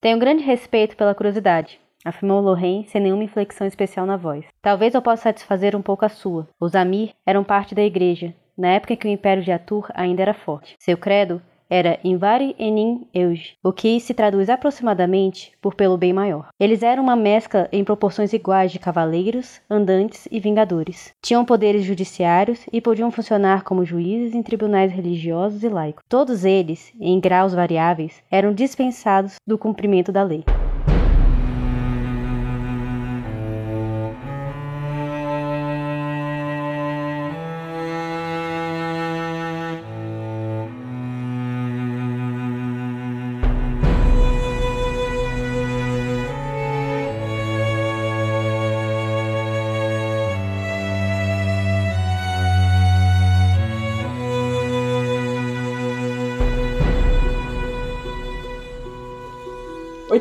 Tenho grande respeito pela curiosidade, afirmou Lorraine sem nenhuma inflexão especial na voz. Talvez eu possa satisfazer um pouco a sua. Os Amir eram parte da igreja, na época em que o Império de Atur ainda era forte. Seu credo era Invari Enin Euge, o que se traduz aproximadamente por pelo bem maior. Eles eram uma mescla em proporções iguais de cavaleiros, andantes e vingadores. Tinham poderes judiciários e podiam funcionar como juízes em tribunais religiosos e laicos. Todos eles, em graus variáveis, eram dispensados do cumprimento da lei.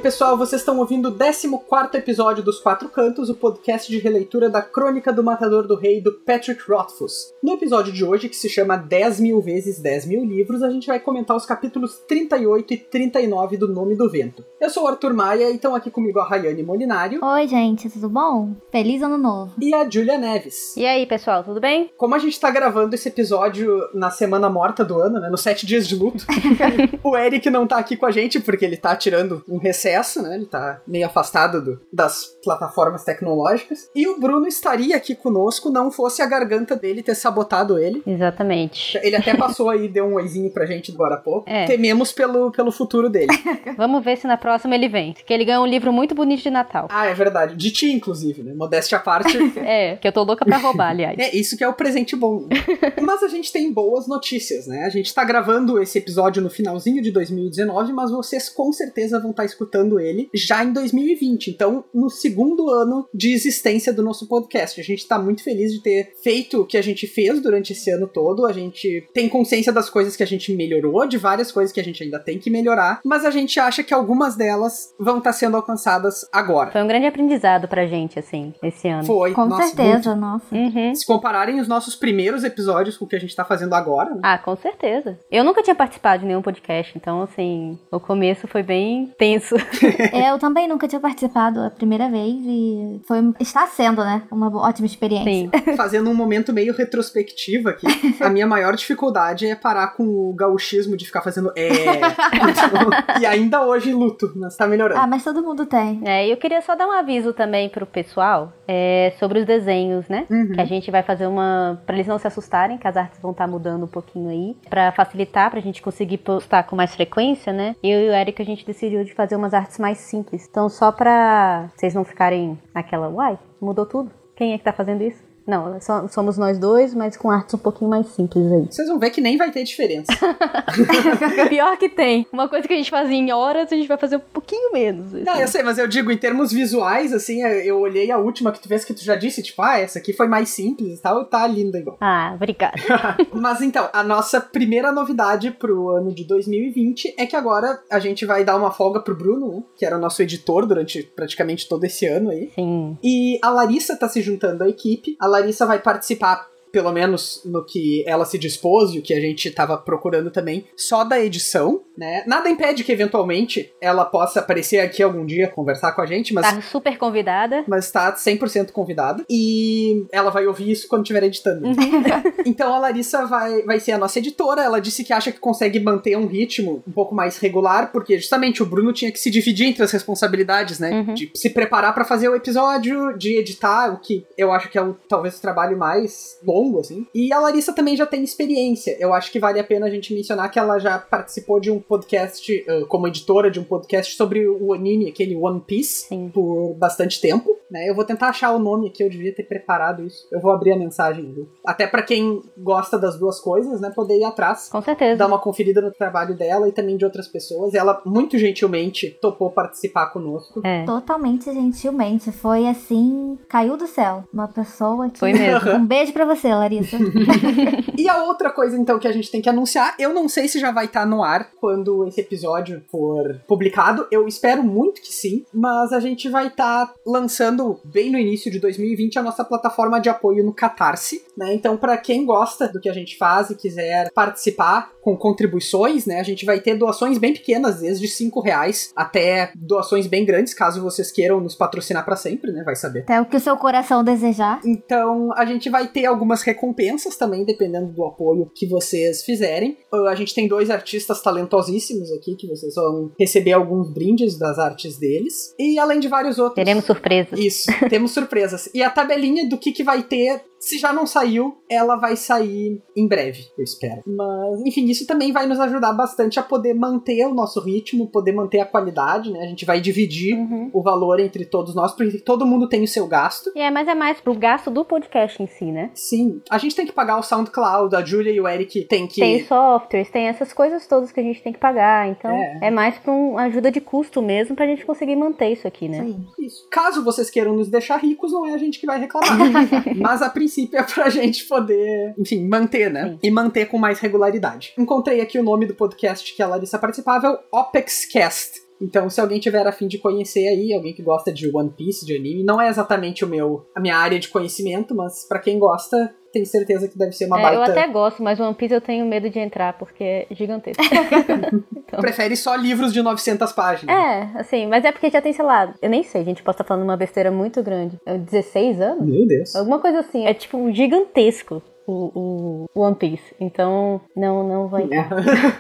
Pessoal, vocês estão ouvindo o 14 episódio dos Quatro Cantos, o podcast de releitura da Crônica do Matador do Rei do Patrick Rothfuss. No episódio de hoje, que se chama 10 mil vezes 10 mil livros, a gente vai comentar os capítulos 38 e 39 do Nome do Vento. Eu sou o Arthur Maia e estão aqui comigo a Rayane Molinário. Oi, gente, tudo bom? Feliz ano novo. E a Julia Neves. E aí, pessoal, tudo bem? Como a gente tá gravando esse episódio na semana morta do ano, né, nos sete dias de luto, o Eric não tá aqui com a gente porque ele tá tirando um recesso, né? Ele tá meio afastado do, das plataformas tecnológicas. E o Bruno estaria aqui conosco, não fosse a garganta dele ter sabotado ele. Exatamente. Ele até passou aí, deu um oizinho pra gente agora há pouco. É. Tememos pelo, pelo futuro dele. Vamos ver se na próxima ele vem. Que ele ganha um livro muito bonito de Natal. ah, é verdade. De ti, inclusive, né? Modéstia à parte. É, que eu tô louca pra roubar, aliás. É, isso que é o presente bom. mas a gente tem boas notícias, né? A gente tá gravando esse episódio no finalzinho de 2019, mas vocês com certeza vão estar escutando ele já em 2020. Então, no segundo ano de existência do nosso podcast. A gente tá muito feliz de ter feito o que a gente fez durante esse ano todo. A gente tem consciência das coisas que a gente melhorou, de várias coisas que a gente ainda tem que melhorar, mas a gente acha que algumas delas vão estar sendo alcançadas agora. Foi um grande aprendizado pra gente, assim, esse ano. Foi, Com nossa, certeza, nossa. Uhum. muito. Se compararem os nossos primeiros episódios com o que a gente tá fazendo agora, né? Ah, com certeza. Eu nunca tinha participado de nenhum podcast, então, assim, o começo foi bem tenso. É, Eu também nunca tinha participado a primeira vez e foi está sendo, né, uma ótima experiência. Sim. fazendo um momento meio retrospectivo aqui, a minha maior dificuldade é parar com o gauchismo de ficar fazendo é. Então, e ainda hoje luto, mas tá melhorando. Ah, mas todo mundo tem. É, e eu queria só dar um aviso também pro pessoal é, sobre os desenhos, né? Uhum. Que a gente vai fazer uma. Pra eles não se assustarem, que as artes vão estar mudando um pouquinho aí. Pra facilitar, pra gente conseguir postar com mais frequência, né? Eu e o Eric a gente decidiu de fazer umas artes mais simples. Então, só pra vocês não ficarem naquela, uai, mudou tudo? Quem é que tá fazendo isso? Não, é somos nós dois, mas com artes um pouquinho mais simples aí. Vocês vão ver que nem vai ter diferença. Pior que tem. Uma coisa que a gente fazia em horas, a gente vai fazer um pouquinho menos. Não, eu sei, mas eu digo, em termos visuais, assim, eu olhei a última que tu fez que tu já disse, tipo, ah, essa aqui foi mais simples e tal, tá linda igual. Ah, obrigada. Mas então, a nossa primeira novidade pro ano de 2020 é que agora a gente vai dar uma folga pro Bruno? Que era o nosso editor durante praticamente todo esse ano aí. Sim. E a Larissa tá se juntando à equipe. A Larissa vai participar, pelo menos no que ela se dispôs e o que a gente tava procurando também, só da edição, né? Nada impede que eventualmente ela possa aparecer aqui algum dia conversar com a gente, mas. Tá super convidada. Mas tá 100% convidada. E ela vai ouvir isso quando estiver editando. então a Larissa vai, vai ser a nossa editora. Ela disse que acha que consegue manter um ritmo um pouco mais regular, porque justamente o Bruno tinha que se dividir entre as responsabilidades, né? Uhum. De se preparar pra fazer o episódio, de editar, o que eu acho que é o, talvez o trabalho mais longo, assim. E a Larissa também já tem experiência. Eu acho que vale a pena a gente mencionar que ela já participou de um podcast, eh, como editora de um podcast sobre o anime, aquele One Piece, Sim. por bastante tempo. Né? Eu vou tentar achar o nome aqui, eu devia ter preparado isso. Eu vou abrir a mensagem, viu? Até pra quem gosta das duas coisas, né, poder ir atrás. Com certeza. Dar uma conferida no trabalho dela e também de outras pessoas. Ela muito gentilmente topou participar conosco. É. Totalmente gentilmente. Foi assim, caiu do céu. Uma pessoa que. Foi mesmo. Um beijo pra você, Larissa. E a outra coisa, então, que a gente tem que anunciar, eu não sei se já vai estar no ar quando esse episódio for publicado. Eu espero muito que sim, mas a gente vai estar lançando lançando bem no início de 2020 a nossa plataforma de apoio no Catarse, né? Então, para quem gosta do que a gente faz e quiser participar com contribuições, né? A gente vai ter doações bem pequenas, desde 5 reais até doações bem grandes, caso vocês queiram nos patrocinar para sempre, né? Vai saber. Até o que o seu coração desejar. Então, a gente vai ter algumas recompensas também, dependendo do apoio que vocês fizerem. A gente tem dois artistas talentosíssimos aqui, que vocês vão receber alguns brindes das artes deles. E além de vários outros. Teremos surpresas. Isso, temos surpresas. E a tabelinha do que, que vai ter se já não saiu, ela vai sair em breve, eu espero. Mas, enfim, isso também vai nos ajudar bastante a poder manter o nosso ritmo, poder manter a qualidade, né? A gente vai dividir Uhum. o valor entre todos nós, porque todo mundo tem o seu gasto. E é, mas é mais pro gasto do podcast em si, né? Sim, a gente tem que pagar o SoundCloud, a Julia e o Eric tem que. Tem softwares, tem essas coisas todas que a gente tem que pagar. Então, É. é, mais pra uma ajuda de custo mesmo pra gente conseguir manter isso aqui, né? Sim. Isso. Caso vocês queiram nos deixar ricos, não é a gente que vai reclamar. Mas a princípio é pra gente poder, enfim, manter, né? Sim. E manter com mais regularidade. Encontrei aqui o nome do podcast que a Larissa participava, é o OpexCast. Então, se alguém tiver a fim de conhecer aí, alguém que gosta de One Piece, de anime, não é exatamente o meu, a minha área de conhecimento, mas pra quem gosta, tenho certeza que deve ser uma É, baita. eu até gosto, mas One Piece eu tenho medo de entrar porque é gigantesco. então... Prefere só livros de 900 páginas. É, assim, mas é porque já tem, sei lá, eu nem sei, gente, posso estar falando uma besteira muito grande. É 16 anos? Meu Deus. Alguma coisa assim. É tipo gigantesco o, o One Piece. Então, não, não vou entrar.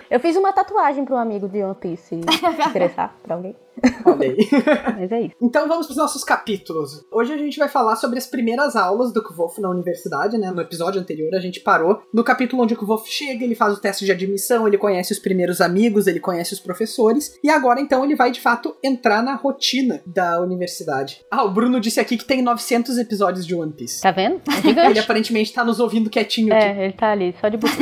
Eu fiz uma tatuagem para um amigo de One Piece se interessar pra alguém. Olha aí. Mas é isso. Então vamos para os nossos capítulos. Hoje a gente vai falar sobre as primeiras aulas do Kvolf na universidade, né? No episódio anterior a gente parou no capítulo onde o Kvolf chega, ele faz o teste de admissão, ele conhece os primeiros amigos, ele conhece os professores, e agora então ele vai de fato entrar na rotina da universidade. Ah, o Bruno disse aqui que tem 900 episódios de One Piece. Tá vendo? É Ele aparentemente tá nos ouvindo quietinho aqui. É, ele tá ali, só de boca.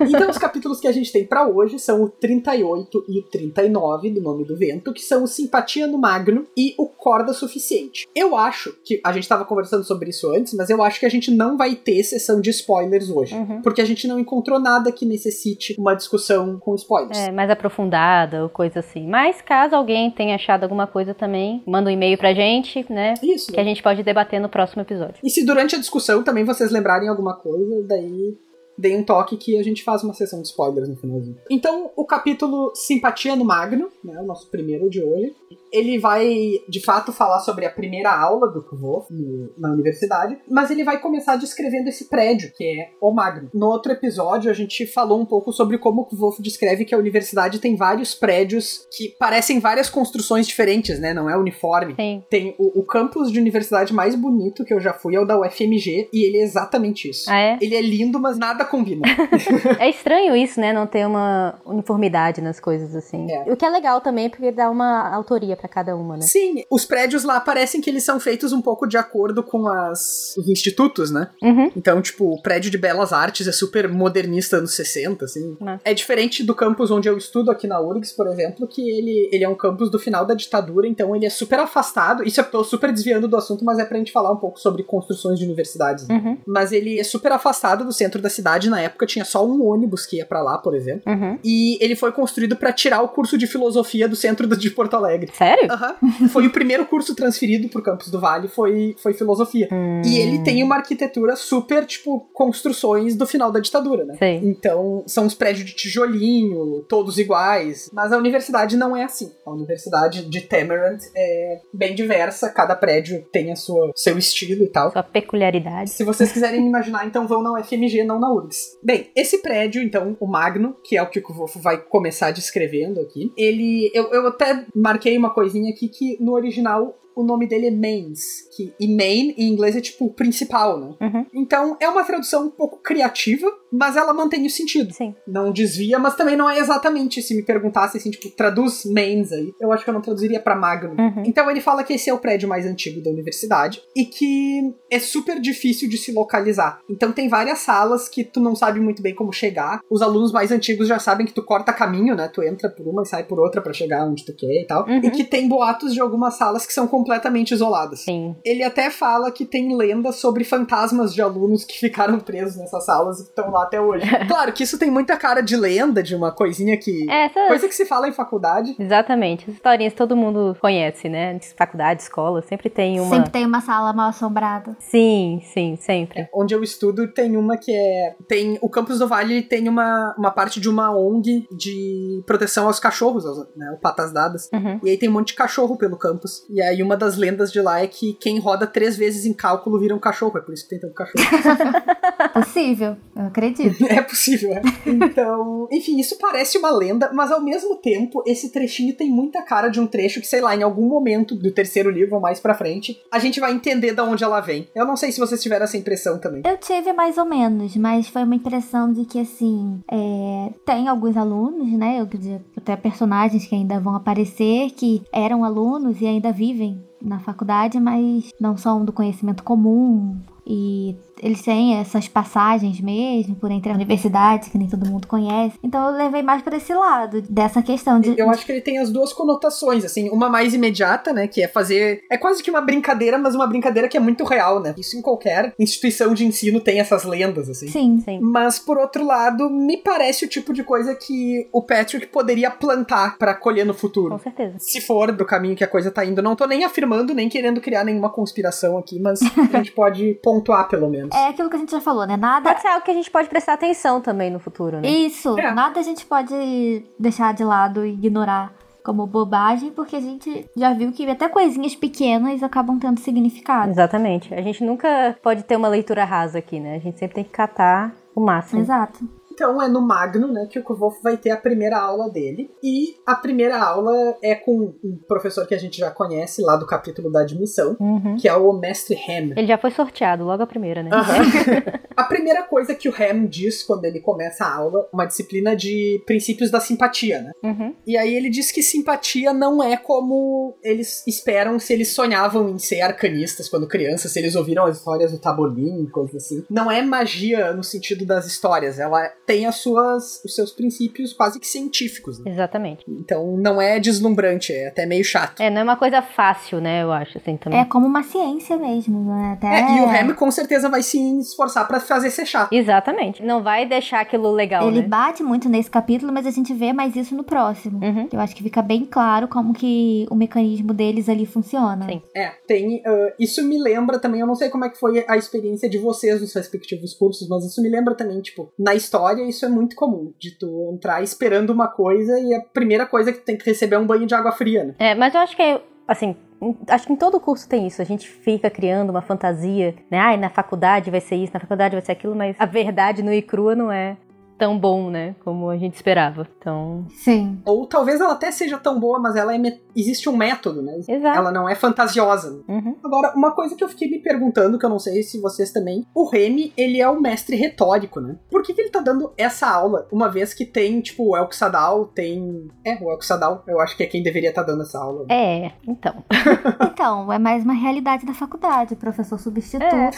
Então, os capítulos que a gente tem pra hoje são o 38 e o 39 do Nome do Vento, que são o Simpatia no Magno e o Corda Suficiente. Eu acho que a gente tava conversando sobre isso antes, mas eu acho que a gente não vai ter sessão de spoilers hoje, Uhum. porque a gente não encontrou nada que necessite uma discussão com spoilers. É, mais aprofundada ou coisa assim. Mas caso alguém tenha achado alguma coisa também, manda um e-mail pra gente, né? Isso. Que a gente pode debater no próximo episódio. E se durante a discussão também vocês lembrarem alguma coisa, daí deem um toque que a gente faz uma sessão de spoilers no finalzinho. Então, o capítulo Simpatia no Magno, né, o nosso primeiro de hoje, ele vai, de fato, falar sobre a primeira aula do no- na universidade, mas ele vai começar descrevendo esse prédio, que é o Magno. No outro episódio, a gente falou um pouco sobre como o Kvolf descreve que a universidade tem vários prédios que parecem várias construções diferentes, né, não é uniforme. Sim. Tem o, o campus de universidade mais bonito que eu já fui, é o da UFMG, e ele é exatamente isso. Ah, é? Ele é lindo, mas nada combina. É estranho isso, né? Não ter uma uniformidade nas coisas assim. É. O que é legal também, porque dá uma autoria pra cada uma, né? Sim, os prédios lá parecem que eles são feitos um pouco de acordo com as, os institutos, né? Uhum. Então, tipo, o prédio de Belas Artes é super modernista anos 60, assim. Massa. É diferente do campus onde eu estudo aqui na URGS, por exemplo, que ele, ele é um campus do final da ditadura, então ele é super afastado. Isso eu tô super desviando do assunto, mas é pra gente falar um pouco sobre construções de universidades. né? Uhum. Mas ele é super afastado do centro da cidade. Na época tinha só um ônibus que ia pra lá, por exemplo. Uhum. E ele foi construído pra tirar o curso de filosofia do centro de Porto Alegre. Sério? Aham. Foi o primeiro curso transferido pro campus do Vale, foi, foi filosofia. Hum. E ele tem uma arquitetura super, tipo, construções do final da ditadura, né? Sei. Então, são os prédios de tijolinho, todos iguais. Mas a universidade não é assim. A universidade de Temerant é bem diversa, cada prédio tem a sua seu estilo e tal. Sua peculiaridade. Se vocês quiserem imaginar, então vão na UFMG, não na URGS. Bem, esse prédio, então, o Magno, que é o que o Wolf vai começar descrevendo aqui, ele. Eu, eu até marquei uma coisinha aqui que no original o nome dele é Mains. Que, e main em inglês é tipo principal, né? Uhum. Então é uma tradução um pouco criativa, mas ela mantém o sentido. Sim. Não desvia, mas também não é exatamente. Se me perguntasse assim, tipo, traduz mains aí, eu acho que eu não traduziria pra Magno. Uhum. Então ele fala que esse é o prédio mais antigo da universidade e que é super difícil de se localizar. Então tem várias salas que tu não sabe muito bem como chegar. Os alunos mais antigos já sabem que tu corta caminho, né? Tu entra por uma e sai por outra pra chegar onde tu quer e tal. Uhum. E que tem boatos de algumas salas que são completamente isoladas. Sim. Ele até fala que tem lendas sobre fantasmas de alunos que ficaram presos nessas salas e que estão lá até hoje. claro que isso tem muita cara de lenda, de uma coisinha que. É, Essa... Coisa que se fala em faculdade. Exatamente. As historinhas todo mundo conhece, né? Faculdade, escola, sempre tem uma. Sempre tem uma sala mal assombrada. Sim, sim, sempre. É, onde eu estudo tem uma que é. Tem. O campus do Vale tem uma, uma parte de uma ONG de proteção aos cachorros, né? O Patas Dadas. Uhum. E aí tem um monte de cachorro pelo campus. E aí uma das lendas de lá é que quem roda três vezes em cálculo vira um cachorro. É por isso que tem tanto cachorro. Possível, eu acredito. é possível, é. Então, enfim, isso parece uma lenda, mas ao mesmo tempo, esse trechinho tem muita cara de um trecho que, sei lá, em algum momento do terceiro livro ou mais pra frente, a gente vai entender de onde ela vem. Eu não sei se vocês tiveram essa impressão também. Eu tive mais ou menos, mas foi uma impressão de que, assim, é, tem alguns alunos, né? Eu até personagens que ainda vão aparecer, que eram alunos e ainda vivem na faculdade, mas não são do conhecimento comum. E eles têm essas passagens mesmo por entre a universidade, que nem todo mundo conhece. Então eu levei mais para esse lado, dessa questão de. Eu acho que ele tem as duas conotações, assim, uma mais imediata, né? Que é fazer. É quase que uma brincadeira, mas uma brincadeira que é muito real, né? Isso em qualquer instituição de ensino tem essas lendas, assim. Sim. Sim. Mas, por outro lado, me parece o tipo de coisa que o Patrick poderia plantar para colher no futuro. Com certeza. Se for do caminho que a coisa tá indo. Não tô nem afirmando, nem querendo criar nenhuma conspiração aqui, mas a gente pode pontuar, pelo menos. É aquilo que a gente já falou, né? Nada. Pode ser algo que a gente pode prestar atenção também no futuro, né? Isso, É. nada a gente pode deixar de lado e ignorar como bobagem, porque a gente já viu que até coisinhas pequenas acabam tendo significado. Exatamente. A gente nunca pode ter uma leitura rasa aqui, né? A gente sempre tem que catar o máximo. Exato. Então é no Magno, né, que o Kvolf vai ter a primeira aula dele. E a primeira aula é com um professor que a gente já conhece lá do capítulo da admissão, Uhum. que é o Mestre Ham. Ele já foi sorteado, logo a primeira, né? Aham. a primeira coisa que o Ham diz quando ele começa a aula, uma disciplina de princípios da simpatia, né? Uhum. E aí ele diz que simpatia não é como eles esperam se eles sonhavam em ser arcanistas quando crianças, se eles ouviram as histórias do Tabolim, coisas assim. Não é magia no sentido das histórias, ela tem as suas, os seus princípios quase que científicos, né? Exatamente. Então não é deslumbrante, é até meio chato. É, não é uma coisa fácil, né? Eu acho, assim, também. É como uma ciência mesmo, né? Até... É, e o Ham com certeza vai se esforçar pra fazer ser chato. Exatamente. Não vai deixar aquilo legal, Ele né? bate muito nesse capítulo, mas a gente vê mais isso no próximo. Uhum. Eu acho que fica bem claro como que o mecanismo deles ali funciona. Sim. É, tem. ah, isso me lembra também, eu não sei como é que foi a experiência de vocês nos respectivos cursos, mas isso me lembra também, tipo, na história isso é muito comum, de tu entrar esperando uma coisa e a primeira coisa que tu tem que receber é um banho de água fria, né? É, mas eu acho que é, assim, acho que em todo curso tem isso. A gente fica criando uma fantasia, né? Ai, na faculdade vai ser isso, na faculdade vai ser aquilo, mas a verdade nua e crua não é tão bom, né? Como a gente esperava. Então, Sim. Ou talvez ela até seja tão boa, mas ela é me- existe um método, né? exato. Ela não é fantasiosa. né? Uhum. Agora, uma coisa que eu fiquei me perguntando, que eu não sei se vocês também, o Remy, ele é o mestre retórico, né? Por que, que ele tá dando essa aula, uma vez que tem, tipo, o Elk Sadal, tem... É, o Elk Sadal, eu acho que é quem deveria estar dando essa aula. É, então. Então, é mais uma realidade da faculdade. Professor substituto. É.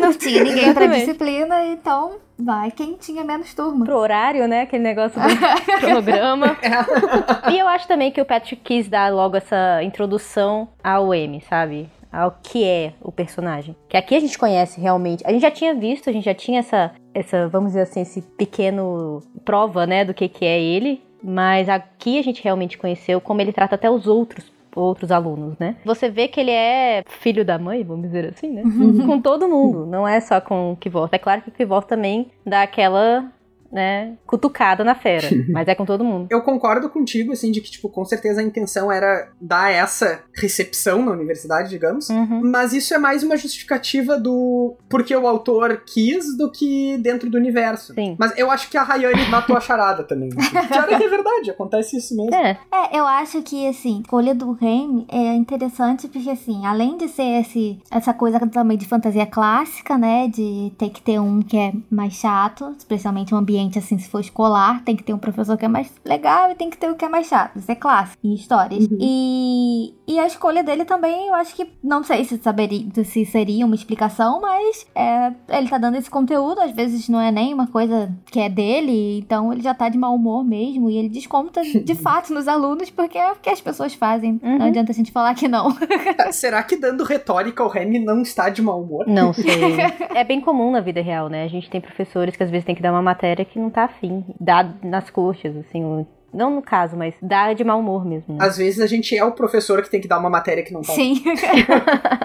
Não tinha ninguém pra disciplina, então vai quem tinha menos turma. Pro horário, né? Aquele negócio do cronograma. E eu acho também que o Patrick quis dar logo essa introdução ao M, sabe? Ao que é o personagem. Que aqui a gente conhece realmente. A gente já tinha visto, a gente já tinha essa, essa vamos dizer assim, esse pequeno prova, né, do que, que é ele. Mas aqui a gente realmente conheceu como ele trata até os outros outros alunos, né? Você vê que ele é filho da mãe, vamos dizer assim, né? com todo mundo, não é só com o Kivor. É claro que o Kivor também dá aquela, né, cutucada na fera, mas é com todo mundo. Eu concordo contigo, assim, de que, tipo, com certeza a intenção era dar essa recepção na universidade, digamos. Uhum. Mas isso é mais uma justificativa do porque o autor quis do que dentro do universo. Sim. Mas eu acho que a Rayane matou a charada também. É que é verdade, acontece isso mesmo. É, É, eu acho que, assim, a escolha do Remy é interessante porque, assim, além de ser esse, essa coisa também de fantasia clássica, né, de ter que ter um que é mais chato, especialmente um ambiente ambiente, assim, se for escolar, tem que ter um professor que é mais legal e tem que ter o que é mais chato. Isso é clássico em histórias. Uhum. E, e a escolha dele também, eu acho que, não sei se, saberia, se seria uma explicação, mas é, ele tá dando esse conteúdo, às vezes não é nem uma coisa que é dele, então ele já tá de mau humor mesmo, e ele desconta de fato nos alunos, porque é o que as pessoas fazem. Uhum. Não adianta a gente falar que não. Será que dando retórica o Remy não está de mau humor? Não sei. é bem comum na vida real, né? A gente tem professores que às vezes tem que dar uma matéria que não tá afim. Dá nas coxas, assim. Não no caso, mas dá de mau humor mesmo. né? Às vezes a gente é o professor que tem que dar uma matéria que não tá. Sim.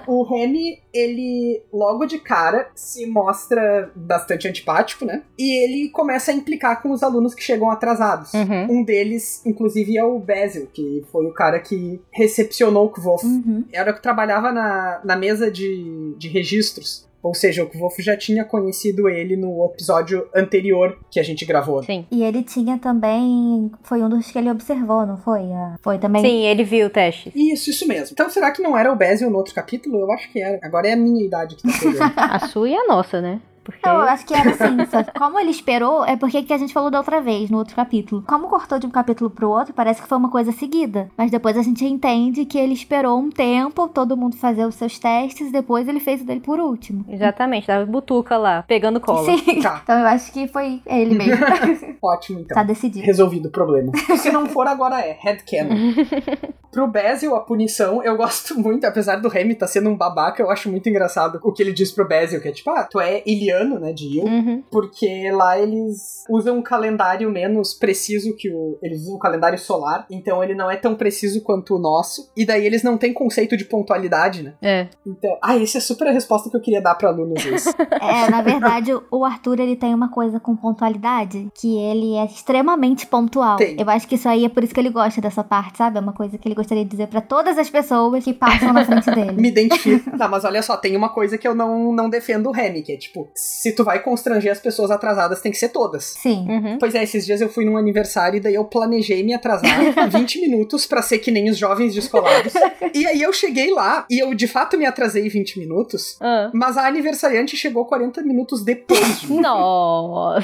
O Remy, ele logo de cara se mostra bastante antipático, né? E ele começa a implicar com os alunos que chegam atrasados. Uhum. Um deles, inclusive, é o Basil, que foi o cara que recepcionou o Kvof. Uhum. Era o que trabalhava na, na mesa de, de registros. Ou seja, o Kvof já tinha conhecido ele no episódio anterior que a gente gravou. Sim. E ele tinha também. Foi um dos que ele observou, não foi? Ah, Foi também. Sim, ele viu o teste. Isso, isso mesmo. Então será que não era o Basil no outro capítulo? Eu acho que era. Agora é a minha idade que tá pegando. A sua e a nossa, né? Porque. Não, eu acho que era assim. Só que como ele esperou, é porque que a gente falou da outra vez, no outro capítulo. Como cortou de um capítulo pro outro, parece que foi uma coisa seguida. Mas depois a gente entende que ele esperou um tempo, todo mundo fazer os seus testes, depois ele fez o dele por último. Exatamente, tava butuca lá, pegando cola. Sim. Tá. Então eu acho que foi ele mesmo. Ótimo, então. tá decidido. Resolvido o problema. Se não for, agora é. Headcanon. Pro Basil, a punição, eu gosto muito, apesar do Remy tá sendo um babaca, eu acho muito engraçado o que ele diz pro Basil, que é tipo, ah, tu é iliano, né, de Il, Uhum. porque lá eles usam um calendário menos preciso que o. Eles usam um calendário solar, então ele não é tão preciso quanto o nosso, e daí eles não têm conceito de pontualidade, né? É. Então, ah, essa é super a resposta que eu queria dar pra alunos esse. É, na verdade, o Arthur ele tem uma coisa com pontualidade, que ele é extremamente pontual. Tem. Eu acho que isso aí é por isso que ele gosta dessa parte, sabe? É uma coisa que ele gostaria de dizer pra todas as pessoas que passam na frente dele. Me identifico. Tá, mas olha só, tem uma coisa que eu não, não defendo o Remy, que é tipo, se tu vai constranger as pessoas atrasadas, tem que ser todas. Sim. Uhum. Pois é, esses dias eu fui num aniversário e daí eu planejei me atrasar 20 minutos pra ser que nem os jovens descolados. E aí eu cheguei lá e eu de fato me atrasei 20 minutos, Ah. mas a aniversariante chegou 40 minutos depois. Nossa.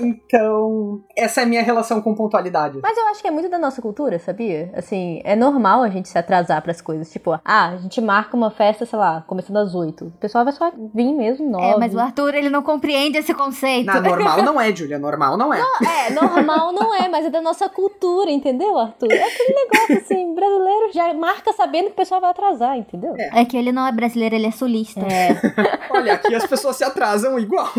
Então, essa é a minha relação com pontualidade. Mas eu acho que é muito da nossa cultura, sabia? Assim, é normal a gente se atrasar pras coisas. Tipo, ah, a gente marca uma festa, sei lá, começando às 8. O pessoal vai só vir mesmo, 9. É, mas o Arthur ele não compreende esse conceito. Na, normal não é, Julia, normal não é. É, normal não é, mas é da nossa cultura, entendeu, Arthur? É aquele negócio assim, brasileiro já marca sabendo que o pessoal vai atrasar, entendeu? É. É que ele não é brasileiro, ele é sulista. É. Olha, aqui as pessoas se atrasam igual.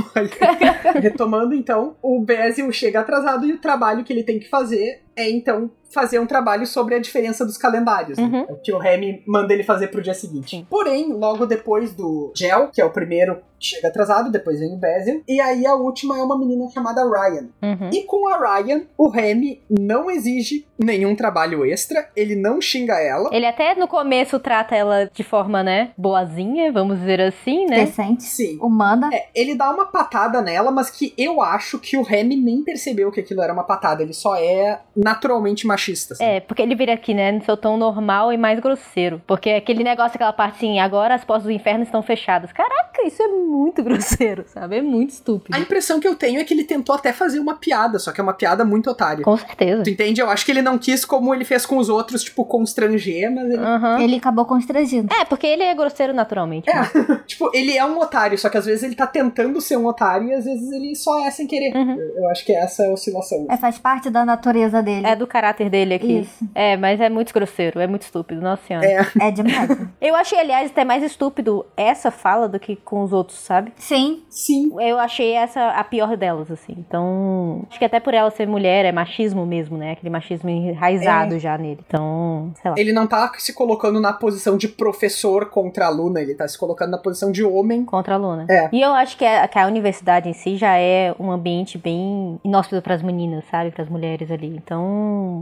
Retomando então, o Basil chega atrasado e o trabalho que ele tem que fazer é então fazer um trabalho sobre a diferença dos calendários, né? Uhum. É o que o Remy manda ele fazer pro dia seguinte. Sim. Porém, logo depois do Gel, que é o primeiro que chega atrasado, depois vem o Basil, e aí a última é uma menina chamada Ryan. Uhum. E com a Ryan, o Remy não exige nenhum trabalho extra, ele não xinga ela. Ele até no começo trata ela de forma, né, boazinha, vamos dizer assim, né? Decente, Sim. humana. É, ele dá uma patada nela, mas que eu acho que o Remy nem percebeu que aquilo era uma patada. Ele só é naturalmente machista. assim. É, porque ele vira aqui, né, no seu tom normal e mais grosseiro. Porque aquele negócio, aquela parte assim, agora as portas do inferno estão fechadas. Caraca, isso é muito grosseiro, sabe? É muito estúpido. A impressão que eu tenho é que ele tentou até fazer uma piada, só que é uma piada muito otária. Com certeza. Tu entende? Eu acho que ele não quis, como ele fez com os outros, tipo, constranger, mas ele. Aham. Ele acabou constrangido. É, porque ele é grosseiro naturalmente. né? Tipo, ele é um otário, só que às vezes ele tá tentando ser um otário e às vezes ele só é sem querer. Uhum. Eu, eu acho que é essa a oscilação. É, faz parte da natureza dele. É do caráter dele aqui. Isso. É, mas é muito grosseiro, é muito estúpido, nossa senhora. É. É demais. Eu achei, aliás, até mais estúpido essa fala do que com os outros, sabe? Sim. Sim. Eu achei essa a pior delas, assim. Então, acho que até por ela ser mulher, é machismo mesmo, né? Aquele machismo enraizado já nele. Então, sei lá. Ele não tá se colocando na posição de professor contra aluna, ele tá se colocando na posição de homem. Contra a Luna. É. E eu acho que a, que a universidade em si já é um ambiente bem inóspito pras meninas, sabe? Pras mulheres ali. Então,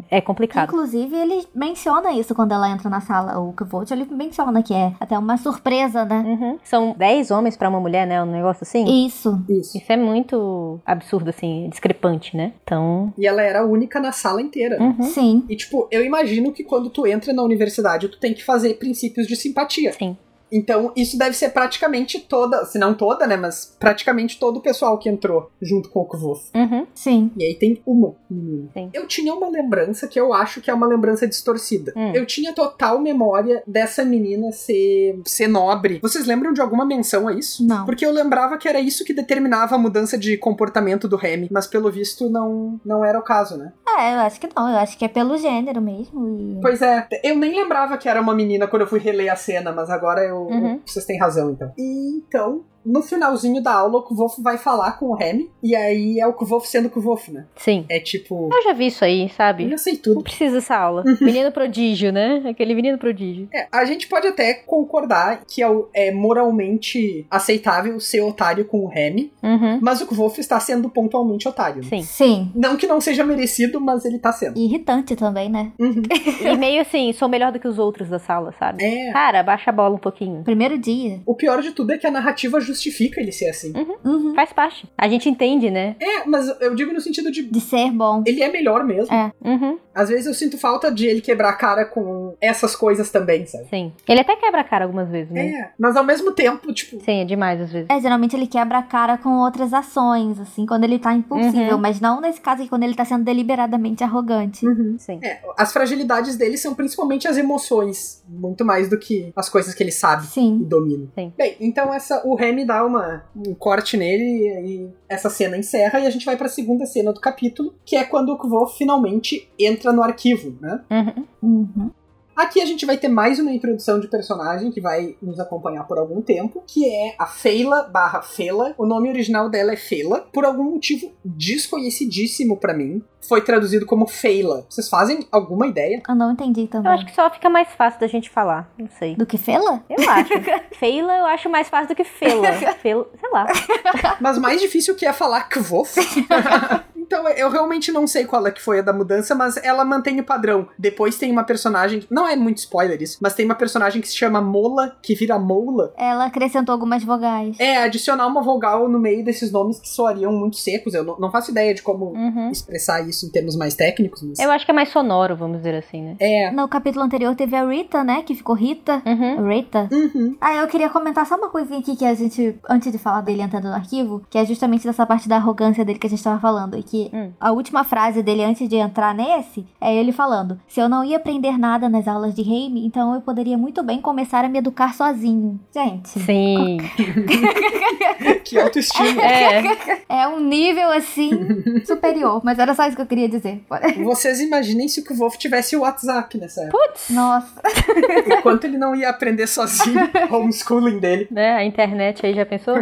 é complicado. Inclusive, ele menciona isso quando ela entra na sala. O Kvolt, ele menciona que é até uma surpresa, né? Uhum. São 10 homens pra uma mulher, né? Um negócio assim. Isso. Isso. Isso é muito absurdo, assim, discrepante, né? Então. E ela era a única na sala inteira. Uhum. Sim. E, tipo, eu imagino que quando tu entra na universidade, tu tem que fazer princípios de simpatia. Sim. Então, isso deve ser praticamente toda, se não toda, né? Mas praticamente todo o pessoal que entrou junto com o Kvof. Uhum. Sim. E aí tem uma menina. Eu tinha uma lembrança que eu acho que é uma lembrança distorcida. Hum. Eu tinha total memória dessa menina ser, ser nobre. Vocês lembram de alguma menção a isso? Não. Porque eu lembrava que era isso que determinava a mudança de comportamento do Remy, mas pelo visto não, não era o caso, né? É, eu acho que não. Eu acho que é pelo gênero mesmo. E... Pois é, eu nem lembrava que era uma menina quando eu fui reler a cena, mas agora eu, Uhum. vocês têm razão então. E então, no finalzinho da aula, o Kvof vai falar com o Remy, e aí é o Kvof sendo Kvof, né? Sim. É tipo, Eu já vi isso aí, eu sabe? já sei Não tudo. precisa dessa aula. Menino prodígio, né? Aquele menino prodígio. É, a gente pode até concordar que é, é moralmente aceitável ser otário com o Remy, Uhum. mas o Kvof está sendo pontualmente otário. né? Sim. Sim. Não que não seja merecido, mas ele tá sendo. E irritante também, né? Uhum. E meio assim, sou melhor do que os outros da sala, sabe? É. Cara, baixa a bola um pouquinho. Primeiro dia. O pior de tudo é que a narrativa justifica ele ser assim. Uhum. Faz parte. A gente entende, né? É, mas eu digo no sentido de. De ser bom. Ele é melhor mesmo. É. Uhum. Às vezes eu sinto falta de ele quebrar a cara com essas coisas também, sabe? Sim. Ele até quebra a cara algumas vezes, né? É, mas ao mesmo tempo, tipo. Sim, é demais às vezes. É, geralmente ele quebra a cara com outras ações, assim, quando ele tá impulsivo. Uhum. Mas não nesse caso aqui, quando ele tá sendo deliberadamente arrogante. Uhum. Sim. É, as fragilidades dele são principalmente as emoções, muito mais do que as coisas que ele sabe e Sim. domina. Sim. Bem, então essa, o Remy dá uma, um corte nele e, e essa cena encerra e a gente vai pra segunda cena do capítulo, que é quando o Kvo finalmente entra no arquivo, né? Uhum. Uhum. Aqui a gente vai ter mais uma introdução de personagem que vai nos acompanhar por algum tempo, que é a Feila barra Fela. O nome original dela é Fela, por algum motivo desconhecidíssimo pra mim. Foi traduzido como Feila. Vocês fazem alguma ideia? Eu não entendi Eu também. acho que só fica mais fácil da gente falar. Não sei. Do que Fela? Eu acho. Feila eu acho mais fácil do que Fela. Fela, sei lá. Mas mais difícil que é falar Kvof. Então, eu realmente não sei qual é que foi a da mudança, mas ela mantém o padrão. Depois tem uma personagem, não é muito spoiler isso, mas tem uma personagem que se chama Mola, que vira Mola. Ela acrescentou algumas vogais. É, adicionar uma vogal no meio desses nomes que soariam muito secos. Eu não, não faço ideia de como Uhum. expressar isso em termos mais técnicos, mas... Eu acho que é mais sonoro, vamos dizer assim, né? É. No capítulo anterior teve a Rita, né? Que ficou Rita. Uhum. Rita. Uhum. Ah, eu queria comentar só uma coisinha aqui que a gente, antes de falar dele entrando no arquivo, que é justamente dessa parte da arrogância dele que a gente tava falando. E que Hum. a última frase dele antes de entrar nesse é ele falando: Se eu não ia aprender nada nas aulas de Reime, então eu poderia muito bem começar a me educar sozinho. Gente, Sim. Que autoestima. É. é um nível assim superior. Mas era só isso que eu queria dizer. Vocês imaginem se o Kvolf tivesse o WhatsApp nessa época. Nossa. O quanto ele não ia aprender sozinho, homeschooling dele. Né? A internet aí já pensou?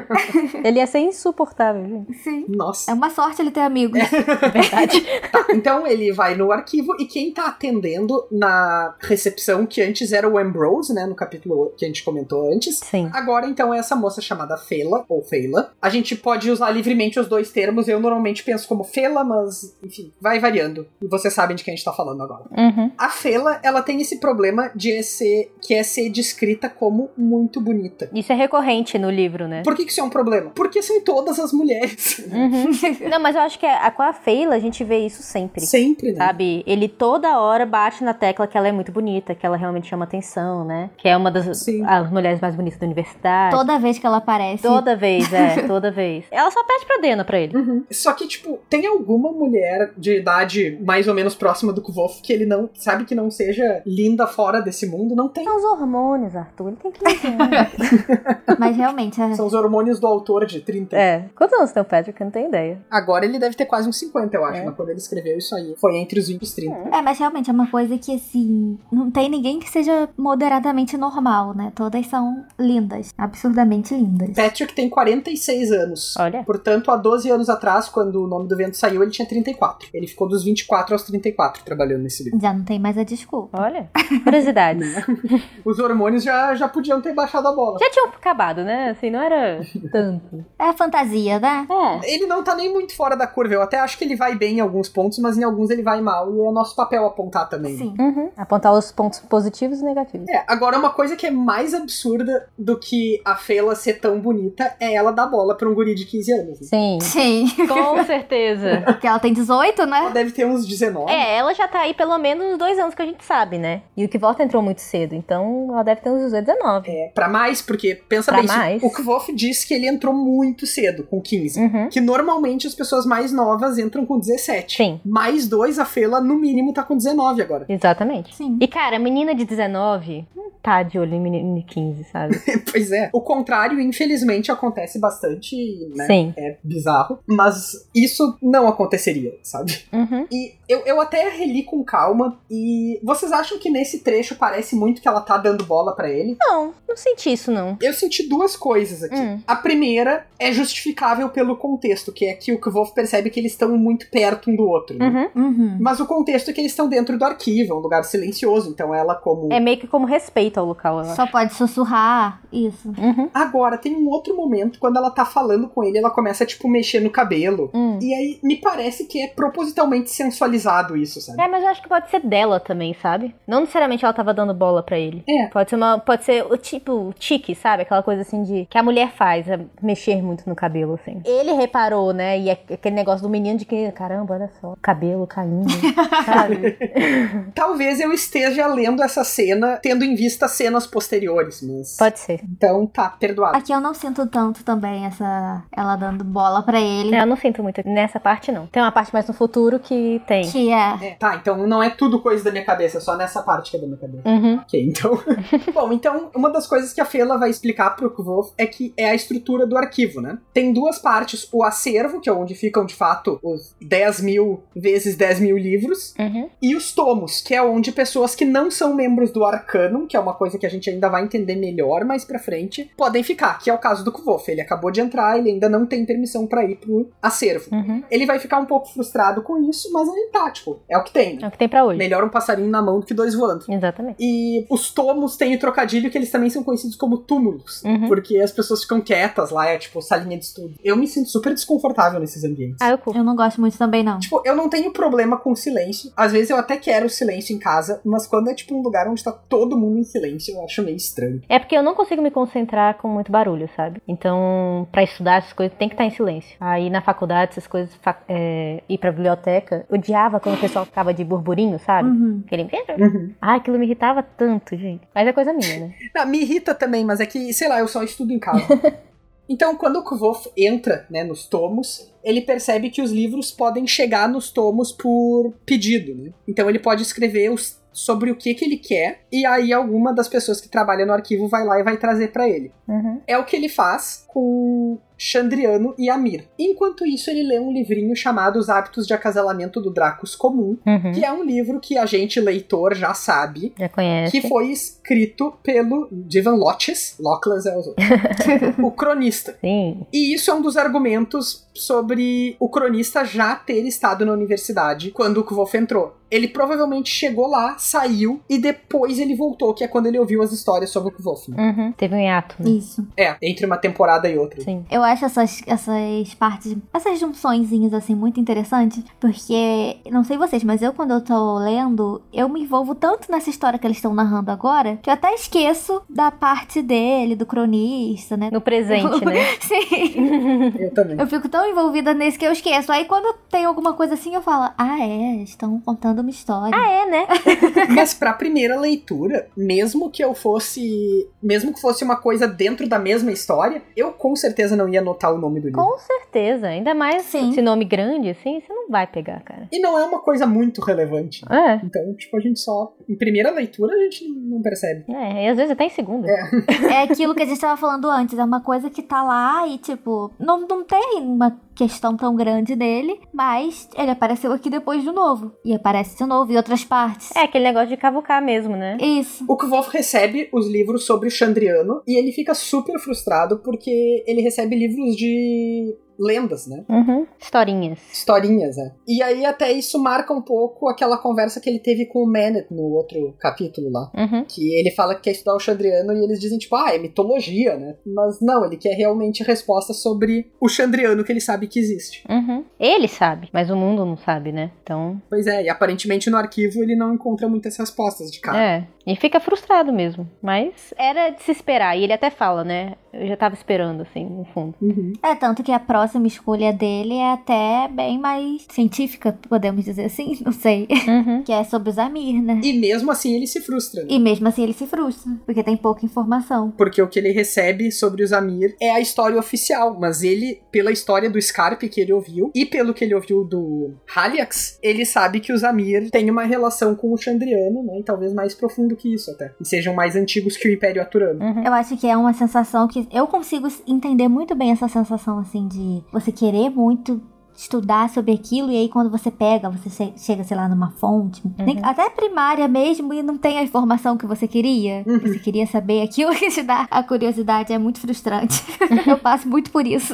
Ele ia ser insuportável, gente. Sim. Nossa. É uma sorte ele ter amigos. Verdade. Tá, então ele vai no arquivo e quem tá atendendo na recepção, que antes era o Ambrose, né, no capítulo que a gente comentou antes, Sim. Agora, então, é essa moça chamada Fela, ou Feila. A gente pode usar livremente os dois termos. Eu normalmente penso como Fela, mas, enfim, vai variando. E vocês sabem de quem a gente tá falando agora. Uhum. A Fela, ela tem esse problema de ser, que é ser descrita como muito bonita. Isso é recorrente no livro, né? Por que, que isso é um problema? Porque são todas as mulheres. Uhum. Não, mas eu acho que a, com a Feila a gente vê isso sempre. Sempre, né? Sabe? Ele toda hora bate na tecla que ela é muito bonita, que ela realmente chama atenção, né? Que é uma das mulheres mais bonitas da universidade. Toda vez que ela aparece. Toda vez, é, toda vez. Ela só pede pra Dena pra ele. Uhum. Só que, tipo, tem alguma mulher de idade mais ou menos próxima do Kvolf que ele não sabe que não seja linda fora desse mundo? Não tem. São os hormônios, Arthur. Ele tem que. Mas realmente, é- São os hormônios do autor de 30. É. Quantos anos tem o Patrick? Eu não tenho ideia. Agora ele deve ter quase uns 50, eu acho, É. mas quando ele escreveu isso aí, foi entre os 20 e os 30. É, mas realmente é uma coisa que, assim, não tem ninguém que seja moderadamente normal, né? Todas são lindas, absurdamente lindas. Patrick tem 46 anos. Olha. Portanto, há 12 anos atrás, quando o nome do vento saiu, ele tinha 34. Ele ficou dos 24 aos 34 trabalhando nesse livro. Já não tem mais a desculpa. Olha. Curiosidades. Os hormônios já, já podiam ter baixado a bola. Já tinham acabado, né? Assim, não era tanto. É a fantasia, né? É. Ele não tá nem muito fora da curva. Eu até acho que ele vai bem em alguns pontos, mas em alguns ele vai mal, e é nosso papel apontar também. Sim. Uhum. Apontar os pontos positivos e negativos. É, agora uma coisa que é mais absurda do que a Fela ser tão bonita é ela dar bola pra um guri de 15 anos. Né? Sim. Sim. Com certeza. Porque ela tem 18, Ela né? deve ter uns 19. É, ela já tá aí pelo menos dois anos que a gente sabe, né? E o que volta entrou muito cedo, então ela deve ter uns 18, 19. É, pra mais, porque pensa Pra bem, mais. o Kvof disse que ele entrou muito cedo, com 15. Uhum. Que normalmente as pessoas mais novas entram com 17. Sim. Mais dois, a Fela, no mínimo, tá com 19 agora. Exatamente. Sim. E, cara, menina de 19 não tá de olho em menino de 15, sabe? pois é. O contrário, infelizmente, acontece bastante, né? Sim. É bizarro. Mas isso não aconteceria, sabe? Uhum. E eu, eu até reli com calma. E vocês acham que nesse trecho parece muito que ela tá dando bola pra ele? Não, não senti isso, não. Eu senti duas coisas aqui. Hum. A primeira é justificável pelo contexto, que é que o Kvolf percebe que eles estão muito perto um do outro. né? Uhum. Uhum. Mas o contexto é que eles estão dentro do arquivo, é um lugar silencioso. Então ela, como. É meio que como respeito ao local, eu acho. Só pode sussurrar. Isso. Uhum. Agora, tem um outro momento, quando ela tá falando com ele, ela começa, tipo, mexer no cabelo. Hum. E aí, me parece que é propositalmente sensualizado isso, sabe? É, mas eu acho que pode ser dela também, sabe? Não necessariamente ela tava dando bola pra ele. É. Pode ser uma. Pode ser o tipo o tique, sabe? Aquela coisa assim de. Que a mulher faz, é mexer muito no cabelo, assim. Ele reparou, né? E é aquele negócio do menino de que, caramba, olha só, cabelo caindo, sabe? Talvez eu esteja lendo essa cena tendo em vista cenas posteriores, mas. Pode ser. Então tá, perdoado. Aqui eu não sinto tanto também essa. Ela dando bola pra ele. É, Eu não sinto muito nessa parte, não. Tem uma parte mais no futuro que tem. Que é. É, tá, então não é tudo coisa da minha cabeça, é só nessa parte que é da minha cabeça. Uhum. Ok, então. Bom, então, uma das coisas que a Fela vai explicar pro Kvolf é que é a estrutura do arquivo, né? Tem duas partes: o acervo, que é onde ficam de fato os 10 mil vezes 10 mil livros, Uhum. e os tomos, que é onde pessoas que não são membros do Arcanum, que é uma coisa que a gente ainda vai entender melhor mais pra frente, podem ficar, que é o caso do Kvolf. Ele acabou de entrar, ele ainda não tem permissão pra ir pro acervo. Uhum. Ele vai ficar um pouco frustrado com isso, mas ele tá, tipo, é o que tem, né? É o que tem pra hoje. Melhor um passarinho na mão do que dois voando. Exatamente. E os tomos têm o trocadilho que eles também são conhecidos como túmulos. Uhum. Porque as pessoas ficam quietas lá, é tipo salinha de estudo. Eu me sinto super desconfortável nesses ambientes. Ah, eu curto. Eu não gosto muito também, não. Tipo, eu não tenho problema com silêncio. Às vezes eu até quero silêncio em casa, mas quando é tipo um lugar onde tá todo mundo em silêncio, eu acho meio estranho. É porque eu não consigo me concentrar com muito barulho, sabe? Então, pra estudar essas coisas tem que estar em silêncio. Aí na faculdade, essas coisas, é, ir pra biblioteca, odiava quando o pessoal ficava de burburinho, sabe? Uhum. Aquele. Uhum. Ah, aquilo me irritava tanto, gente. Mas é coisa minha, né? Não, me irrita também, mas é que, sei lá, eu só estudo em casa. Então, quando o Kvof entra né, nos tomos, ele percebe que os livros podem chegar nos tomos por pedido. Né? Então, ele pode escrever os- sobre o que, que ele quer, e aí alguma das pessoas que trabalham no arquivo vai lá e vai trazer pra ele. Uhum. É o que ele faz com Chandriano e Amir. Enquanto isso, ele lê um livrinho chamado Os Hábitos de Acasalamento do Dracos Comum, Uhum. que é um livro que a gente, leitor, já sabe Já conhece. que foi escrito pelo Divan Lotches, Lockless é os outros, o cronista. Sim. E isso é um dos argumentos sobre o cronista já ter estado na universidade quando o Kvolf entrou. Ele provavelmente chegou lá, saiu e depois ele voltou, que é quando ele ouviu as histórias sobre o Kvolf. né? Uhum. Teve um hiato. Né? Isso. É, entre uma temporada e outra. Sim. Eu acho essas, essas partes, essas junçõezinhas assim muito interessantes, porque não sei vocês, mas eu quando eu tô lendo, eu me envolvo tanto nessa história que eles estão narrando agora, que eu até esqueço da parte dele, do cronista, né? No presente, né? Sim. Eu também. Eu fico tão envolvida nesse que eu esqueço. Aí quando tem alguma coisa assim, eu falo: Ah, é, estão contando uma história. Ah, é, né? Mas pra primeira leitura, mesmo que eu fosse. Mesmo que fosse uma coisa dentro da mesma história, eu com certeza não ia anotar o nome do livro. Com certeza. Ainda mais Sim. esse nome grande, assim, você não vai pegar, cara. E não é uma coisa muito relevante. É. Então, tipo, a gente só. Em primeira leitura, a gente não percebe. É, e às vezes até em segunda. É. É aquilo que a gente tava falando antes, é uma coisa que tá lá e, tipo, não, não tem uma questão tão grande dele, mas ele apareceu aqui depois de novo. E aparece de novo em outras partes. É aquele negócio de cavucar mesmo, né? Isso. O Kvolf recebe os livros sobre o Chandriano e ele fica super frustrado porque ele recebe livros de lendas, né? Uhum. Historinhas. Historinhas, é. E aí até isso marca um pouco aquela conversa que ele teve com o Manet no outro capítulo lá. Uhum. Que ele fala que quer estudar o Chandriano e eles dizem, tipo, ah, é mitologia, né? Mas não, ele quer realmente resposta sobre o Chandriano que ele sabe que existe. Uhum. Ele sabe, mas o mundo não sabe, né? Então. Pois é, e aparentemente no arquivo ele não encontra muitas respostas de cara. É. E fica frustrado mesmo. Mas era de se esperar. E ele até fala, né? Eu já tava esperando, assim, no fundo. Uhum. É, tanto que a próxima escolha dele é até bem mais científica, podemos dizer assim, não sei. Uhum. Que é sobre os Amir, né? E mesmo assim ele se frustra, né? E mesmo assim ele se frustra, porque tem pouca informação. Porque o que ele recebe sobre os Amir é a história oficial, mas ele, pela história do Scarpe que ele ouviu, e pelo que ele ouviu do Haliax, ele sabe que os Amir têm uma relação com o Chandriano, né? E talvez mais profundo que isso até. E sejam mais antigos que o Império Aturano. Uhum. Eu acho que é uma sensação que eu consigo entender muito bem essa sensação assim de você querer muito estudar sobre aquilo e aí quando você pega, você che- chega, sei lá, numa fonte, nem- até primária mesmo e não tem a informação que você queria. Uhum. Você queria saber aquilo que te dá a curiosidade, é muito frustrante. eu passo muito por isso.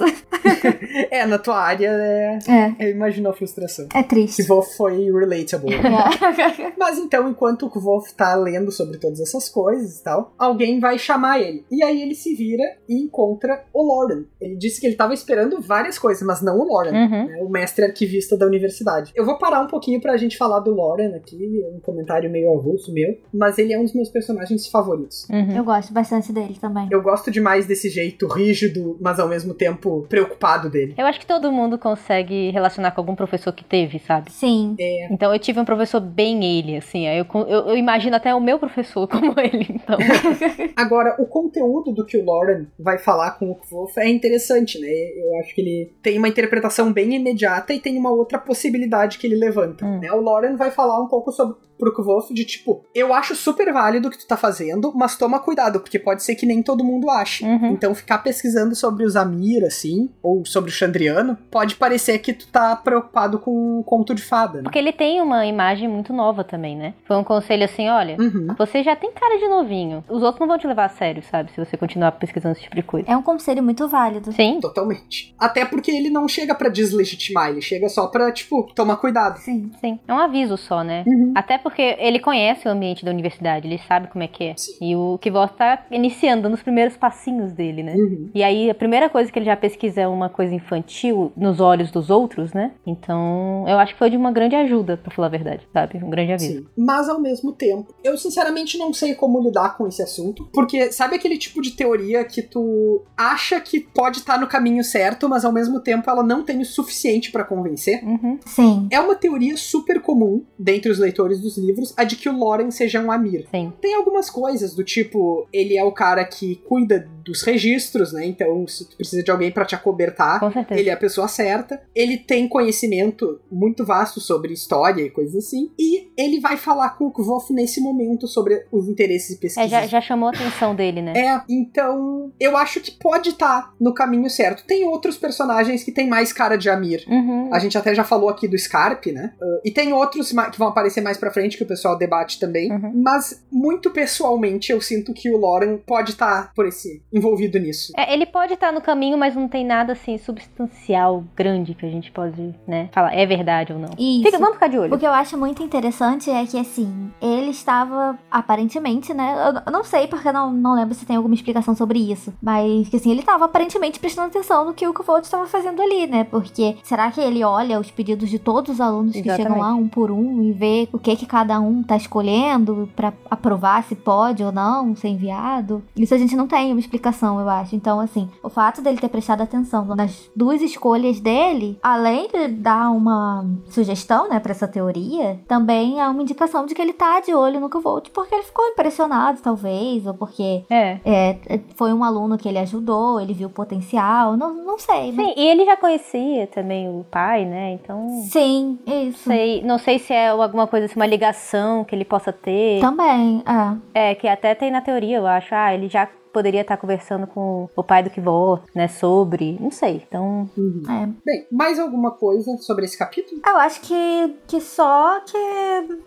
É, na tua área, é... É, eu imagino a frustração. é triste. Kvolf foi relatable. É. Mas então, enquanto o Kvolf tá lendo sobre todas essas coisas e tal, alguém vai chamar ele. E aí ele se vira e encontra o Lauren. Ele disse que ele tava esperando várias coisas, mas não o Lauren. Uhum. né, o mestre arquivista da universidade. Eu vou parar um pouquinho pra gente falar do Lauren aqui, é um comentário meio avulso meu, mas ele é um dos meus personagens favoritos. Uhum. Eu gosto bastante dele também. Eu gosto demais desse jeito rígido, mas ao mesmo tempo preocupado dele. Eu acho que todo mundo consegue relacionar com algum professor que teve, sabe? Sim. Então eu tive um professor bem ele, assim. aí Eu, eu, eu imagino até o meu professor como ele, então. Agora, o conteúdo do que o Lauren vai falar com o Kvolf é interessante, né? Eu acho que ele tem uma interpretação bem imediata e tem uma outra possibilidade que ele levanta. Hum. né? O Lauren vai falar um pouco sobre pro Kvolf de tipo, eu acho super válido o que tu tá fazendo, mas toma cuidado, porque pode ser que nem todo mundo ache. Uhum. Então ficar pesquisando sobre os Amir, assim, ou sobre o Chandriano, pode parecer que tu tá preocupado com o conto de fada, né? Porque ele tem uma imagem muito nova também, né? Foi um conselho assim, olha, Uhum. você já tem cara de novinho. Os outros não vão te levar a sério, sabe? Se você continuar pesquisando esse tipo de coisa. É um conselho muito válido. Sim. Totalmente. Até porque ele não chega pra deslegitimar, ele chega só pra, tipo, tomar cuidado. Sim. Sim, é um aviso só, né? Uhum. Até porque ele conhece o ambiente da universidade, ele sabe como é que é. Sim. E o Kivor tá iniciando nos primeiros passinhos dele, né? Uhum. E aí a primeira coisa que ele já pesquisa é uma coisa infantil nos olhos dos outros, né? Então eu acho que foi de uma grande ajuda, pra falar a verdade, sabe? Um grande aviso. Sim. Mas ao mesmo tempo, eu sinceramente não sei como lidar com esse assunto. Porque sabe aquele tipo de teoria que tu acha que pode estar no caminho certo, mas ao mesmo tempo ela não tem o suficiente pra convencer? Uhum. Sim. É uma teoria super comum dentre os leitores dos livros, a de que o Loren seja um Amir. Sim. Tem algumas coisas do tipo, ele é o cara que cuida dos registros, né? Então, se tu precisa de alguém pra te acobertar, ele é a pessoa certa. Ele tem conhecimento muito vasto sobre história e coisas assim. E ele vai falar com o Kvof nesse momento sobre os interesses e pesquisas. É, já, já chamou a atenção dele, né? É, então eu acho que pode estar no caminho certo. Tem outros personagens que tem mais cara de Amir. Uhum. A gente até já falou aqui do Scarpe, né? Uh, e tem outros que vão aparecer mais pra frente que o pessoal debate também. Uhum. Mas, muito pessoalmente, eu sinto que o Lauren pode estar por esse envolvido nisso. É, ele pode estar no caminho, mas não tem nada assim substancial, grande que a gente pode, né, falar é verdade ou não. Isso. Fica, vamos ficar de olho. O que eu acho muito interessante é que, assim, ele estava, aparentemente, né? Eu eu não sei porque eu não, não lembro se tem alguma explicação sobre isso. Mas que, assim, ele estava aparentemente prestando atenção no que o Kvold estava fazendo ali, né? Porque será que ele olha os pedidos de todos os alunos que Exatamente. chegam lá, um por um, e vê o que que cada um tá escolhendo pra aprovar se pode ou não ser enviado? Isso a gente não tem uma explicação, eu acho. Então, assim, o fato dele ter prestado atenção nas duas escolhas dele, além de dar uma sugestão, né, pra essa teoria, também é uma indicação de que ele tá de olho no Kvold, porque ele ficou impressionado, talvez, ou porque É. é, foi um aluno que ele ajudou, ele viu o potencial, não, não sei. mas- Sim, e ele já conhecia também o pai, né? Então. Sim, isso. Sei, não sei se é alguma coisa assim, uma ligação que ele possa ter. Também, é. É, que até tem na teoria, eu acho. Ah, ele já poderia estar conversando com o pai do Kivô, né, sobre, não sei. Então, Uhum. É. Bem, mais alguma coisa sobre esse capítulo? Eu acho que, que só que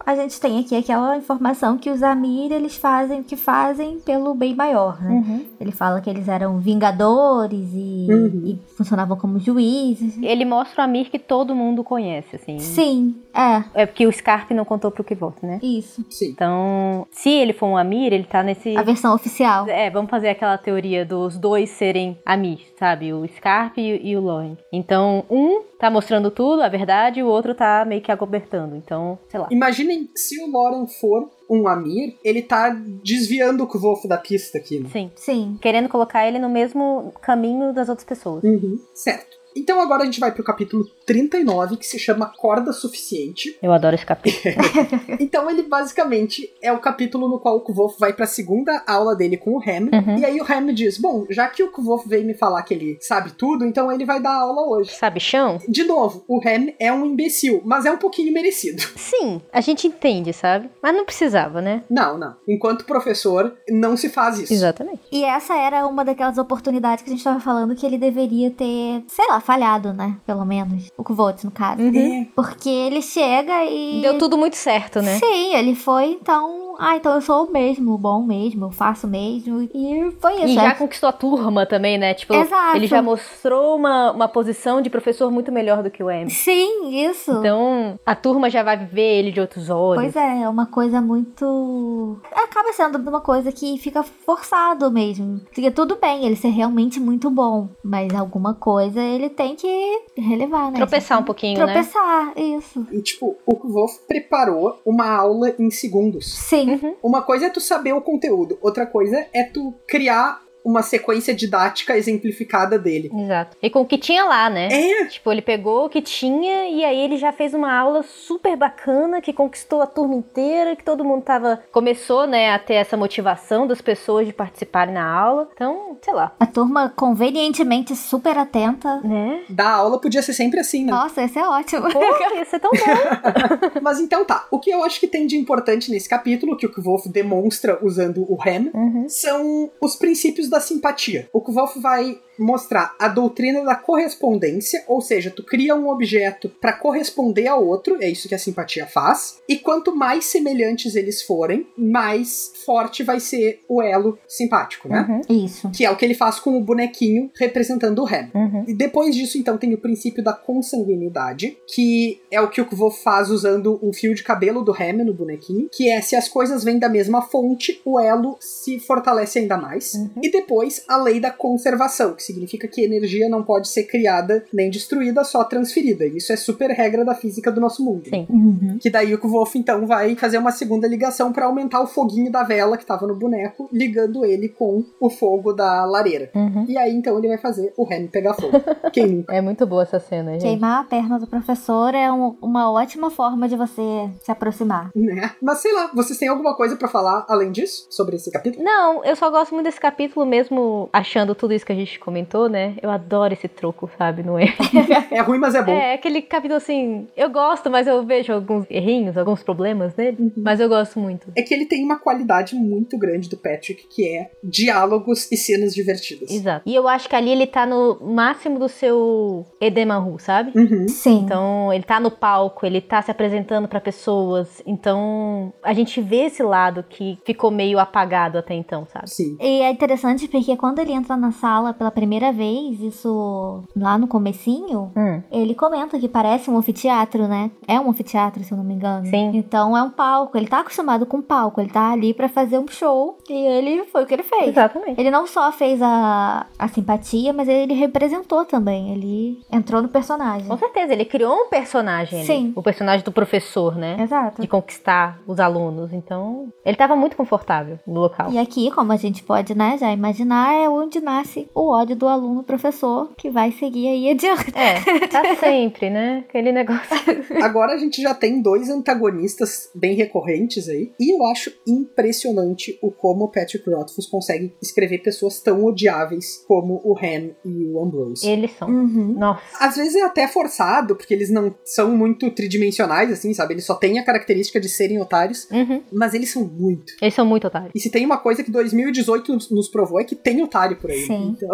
a gente tem aqui aquela informação que os Amir, eles fazem o que fazem pelo bem maior, né? uhum. Ele fala que eles eram vingadores e, Uhum. e funcionavam como juízes. ele mostra o Amir que todo mundo conhece, assim. Sim, é, É porque o Scarpe não contou pro Kivô, né? isso. Sim. Então, se ele for um Amir, ele tá nesse A versão oficial. É, vamos fazer aquela teoria dos dois serem Amir, sabe? O Scarpe e, e o Loren. Então, um tá mostrando tudo, a verdade, e o outro tá meio que acobertando. Então, sei lá. Imaginem se o Loren for um Amir, ele tá desviando o Kvolf da pista aqui, né? Sim. Sim. Querendo colocar ele no mesmo caminho das outras pessoas. Uhum. Certo. Então agora a gente vai pro capítulo 39, que se chama Corda Suficiente. Eu adoro esse capítulo. Então ele basicamente é o capítulo no qual o Kvolf vai pra segunda aula dele com o Ham. Uhum. E aí o Ham diz: Bom, já que o Kvolf veio me falar que ele sabe tudo, então ele vai dar aula hoje. Sabe, chão? De novo, o Ham é um imbecil, mas é um pouquinho merecido. Sim, a gente entende, sabe? Mas não precisava, né? Não, não. Enquanto professor, não se faz isso. Exatamente. E essa era uma daquelas oportunidades que a gente tava falando que ele deveria ter, sei lá, falhado, né? Pelo menos. O Kvots, no caso. Uhum. Porque ele chega e. Deu tudo muito certo, né? Sim, ele foi, então. Ah, então eu sou o mesmo, o bom mesmo, eu faço mesmo. E foi isso. E já é. conquistou a turma também, né? Tipo, Exato. ele já mostrou uma, uma posição de professor muito melhor do que o M. Sim, isso. Então, a turma já vai ver ele de outros olhos. Pois é, é uma coisa muito. Acaba sendo uma coisa que fica forçado mesmo. Porque tudo bem ele ser realmente muito bom, mas alguma coisa ele tem que relevar, né? Tropeçar um pouquinho, né? Tropeçar, isso. E tipo, o Kvolf preparou uma aula em segundos. Sim, Uma coisa é tu saber o conteúdo, outra coisa é tu criar uma sequência didática exemplificada dele. Exato. E com o que tinha lá, né? É, Tipo, ele pegou o que tinha e aí ele já fez uma aula super bacana que conquistou a turma inteira, que todo mundo tava. Começou, né, a ter essa motivação das pessoas de participarem na aula. Então, sei lá. a turma convenientemente super atenta. Né? dar aula podia ser sempre assim, né? Nossa, esse é ótimo. Pô, ia ser tão bom. Mas então tá, o que eu acho que tem de importante nesse capítulo, que o Kvolf demonstra usando o Ham, Uhum. são os princípios da simpatia. O Kvolf vai mostrar a doutrina da correspondência, ou seja, tu cria um objeto para corresponder ao outro, é isso que a simpatia faz, e quanto mais semelhantes eles forem, mais forte vai ser o elo simpático, né? Uhum. Isso. Que é o que ele faz com o bonequinho representando o Ham. Uhum. E depois disso, então, tem o princípio da consanguinidade, que é o que o Kvo faz usando um fio de cabelo do Ham no bonequinho, que é se as coisas vêm da mesma fonte, o elo se fortalece ainda mais. Uhum. E depois, a lei da conservação, que significa que energia não pode ser criada nem destruída, só transferida. Isso é super regra da física do nosso mundo. Sim. Uhum. Que daí o Kvolf, então, vai fazer uma segunda ligação para aumentar o foguinho da vela que tava no boneco, ligando ele com o fogo da lareira. Uhum. E aí, então, ele vai fazer o Ham pegar fogo. Quem nunca? É muito boa essa cena, gente. Queimar a perna do professor é um- uma ótima forma de você se aproximar. Né? Mas sei lá, vocês têm alguma coisa pra falar além disso? Sobre esse capítulo? Não, eu só gosto muito desse capítulo mesmo, achando tudo isso que a gente comentou, né? Eu adoro esse troco, sabe? Não é? É ruim, mas é bom. É, aquele capítulo assim, eu gosto, mas eu vejo alguns errinhos, alguns problemas nele, Uhum. mas eu gosto muito. É que ele tem uma qualidade muito grande do Patrick, que é diálogos e cenas divertidas. Exato. E eu acho que ali ele tá no máximo do seu Edemahu, sabe? Uhum. Sim. Então, ele tá no palco, ele tá se apresentando pra pessoas. Então, a gente vê esse lado que ficou meio apagado até então, sabe? Sim. E é interessante porque quando ele entra na sala pela primeira vez, isso lá no comecinho, Hum. ele comenta que parece um anfiteatro, né? É um anfiteatro, se eu não me engano. Sim. Então é um palco, ele tá acostumado com palco, ele tá ali pra fazer um show e ele foi o que ele fez. Exatamente. Ele não só fez a, a simpatia, mas ele representou também. Ele entrou no personagem. Com certeza, ele criou um personagem ali. Sim. O personagem do professor, né? Exato. De conquistar os alunos. Então, ele tava muito confortável no local. E aqui, como a gente pode, né, já imaginar, é onde nasce o ódio do aluno-professor que vai seguir aí adiante. É, tá sempre, né? Aquele negócio. Agora a gente já tem dois antagonistas bem recorrentes aí. E eu acho impressionante o como o Patrick Rothfuss consegue escrever pessoas tão odiáveis como o Ham e o Ambrose. Eles são. Uhum. Nossa. Às vezes é até forçado, porque eles não são muito tridimensionais, assim, sabe? Eles só têm a característica de serem otários, Uhum. mas eles são muito. Eles são muito otários. E se tem uma coisa que 2018 nos- nos provou é que tem otário por aí. Sim. Então...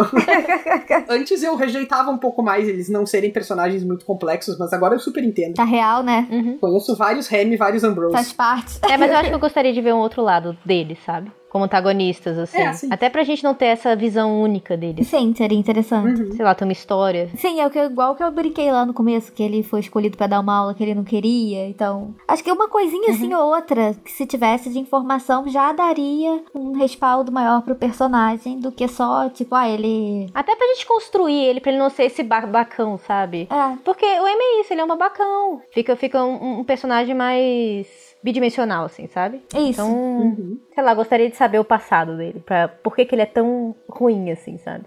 Antes eu rejeitava um pouco mais eles não serem personagens muito complexos, mas agora eu super entendo. Tá real, né? Uhum. Conheço vários Remy e vários Ambrose. Faz parte. É, mas eu acho que eu gostaria de ver um outro lado deles, sabe? Como antagonistas, assim. É, sim. Até pra gente não ter essa visão única deles. Sim, seria interessante. Uhum. Sei lá, ter uma história. Sim, é o que, igual que eu brinquei lá no começo, que ele foi escolhido pra dar uma aula que ele não queria. Então, acho que uma coisinha assim ou outra, que se tivesse de informação, já daria um respaldo maior pro personagem do que só, tipo, ah, ele. Até pra gente construir ele, pra ele não ser esse babacão, sabe? É, Porque o M é isso, ele é um babacão. Fica, fica um, um personagem mais bidimensional, assim, sabe? isso. Então, Uhum. Sei lá, gostaria de saber o passado dele. Pra, por que, que ele é tão ruim, assim, sabe?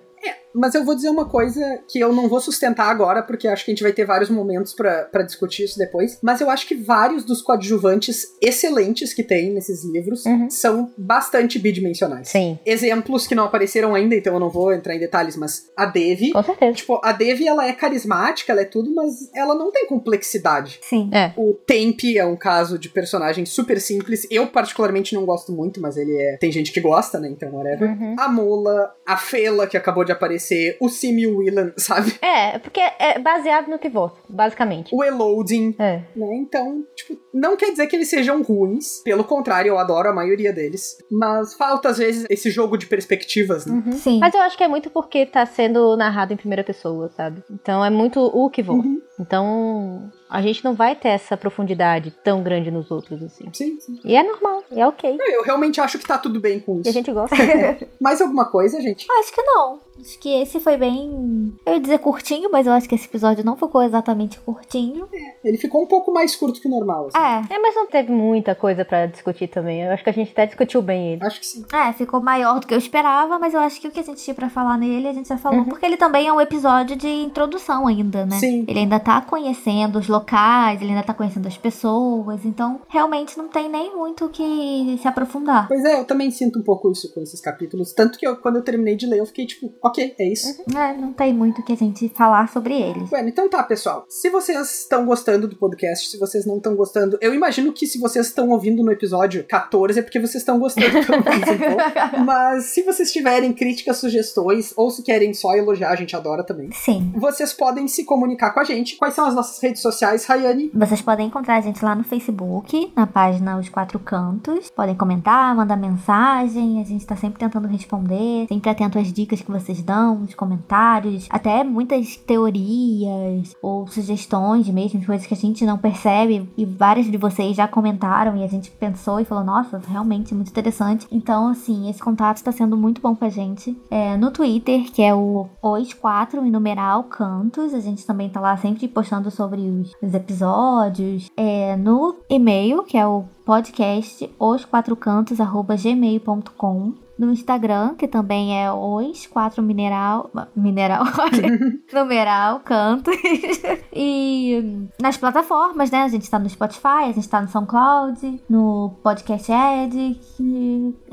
Mas eu vou dizer uma coisa que eu não vou sustentar agora, porque acho que a gente vai ter vários momentos pra pra discutir isso depois. Mas eu acho que vários dos coadjuvantes excelentes que tem nesses livros Uhum. são bastante bidimensionais. Sim, Exemplos que não apareceram ainda, então eu não vou entrar em detalhes, mas a Devi. com certeza. Tipo, a Devi, ela é carismática, ela é tudo, mas ela não tem complexidade. Sim. É. O Tempe é um caso de personagem super simples. Eu, particularmente, não gosto muito, mas ele é. Tem gente que gosta, né? Então, whatever. Uhum. A Mola, a Fela, que acabou de aparecer, o Simi e o Willan, sabe? É, porque é baseado no pivô, basicamente. O Eloding, É. né? Então, tipo, não quer dizer que eles sejam ruins. Pelo contrário, eu adoro a maioria deles. Mas falta, às vezes, esse jogo de perspectivas, né? Uhum. Sim. Mas eu acho que é muito porque tá sendo narrado em primeira pessoa, sabe? Então é muito o que voa. Uhum. Então a gente não vai ter essa profundidade tão grande nos outros, assim. Sim, sim. E é normal, é ok. Não, Eu realmente acho que tá tudo bem com E a isso. gente gosta. Mais alguma coisa, gente? Acho que não. Acho que esse foi bem. Eu ia dizer curtinho, mas eu acho que esse episódio não ficou exatamente curtinho. Ele ficou um pouco mais curto que o normal. assim. É. é, mas não teve muita coisa pra discutir também. Eu acho que a gente até discutiu bem ele. Acho que sim. É, ficou maior do que eu esperava, mas eu acho que o que a gente tinha pra falar nele, a gente já falou, Uhum. porque ele também é um episódio de introdução ainda, né? Sim. Ele ainda tá conhecendo os locais, ele ainda tá conhecendo as pessoas, então realmente não tem nem muito o que se aprofundar. Pois é, eu também sinto um pouco isso com esses capítulos. Tanto que eu, quando eu terminei de ler, eu fiquei tipo, ok, é isso. É, não tem muito o que a gente falar sobre ele. Bueno, então tá, pessoal. Se vocês estão gostando do podcast, se vocês não estão gostando, eu imagino que se vocês estão ouvindo no episódio 14 é porque vocês estão gostando pelo menos um pouco. Mas se vocês tiverem críticas, sugestões, ou se querem só elogiar, a gente adora também. Sim. Vocês podem se comunicar com a gente. Quais são as nossas redes sociais, Rayane? Vocês podem encontrar a gente lá no Facebook, na página Os Quatro Cantos. Podem comentar, mandar mensagem. A gente tá sempre tentando responder, sempre atento às dicas que vocês dão, os comentários, até muitas teorias ou sugestões mesmo, coisas que a gente não percebe. E vários de vocês já comentaram e a gente pensou e falou: nossa, realmente muito interessante. Então, assim, esse contato está sendo muito bom pra gente. É, no Twitter, que é o Os Quatro numeral Cantos, a gente também tá lá sempre postando sobre os, os episódios. É, no e-mail, que é o podcast osquatrocantos@gmail.com. No Instagram, que também é os quatro mineral. Mineral. numeral, cantos. e nas plataformas, né? A gente tá no Spotify, a gente tá no SoundCloud, no Podcast Edit,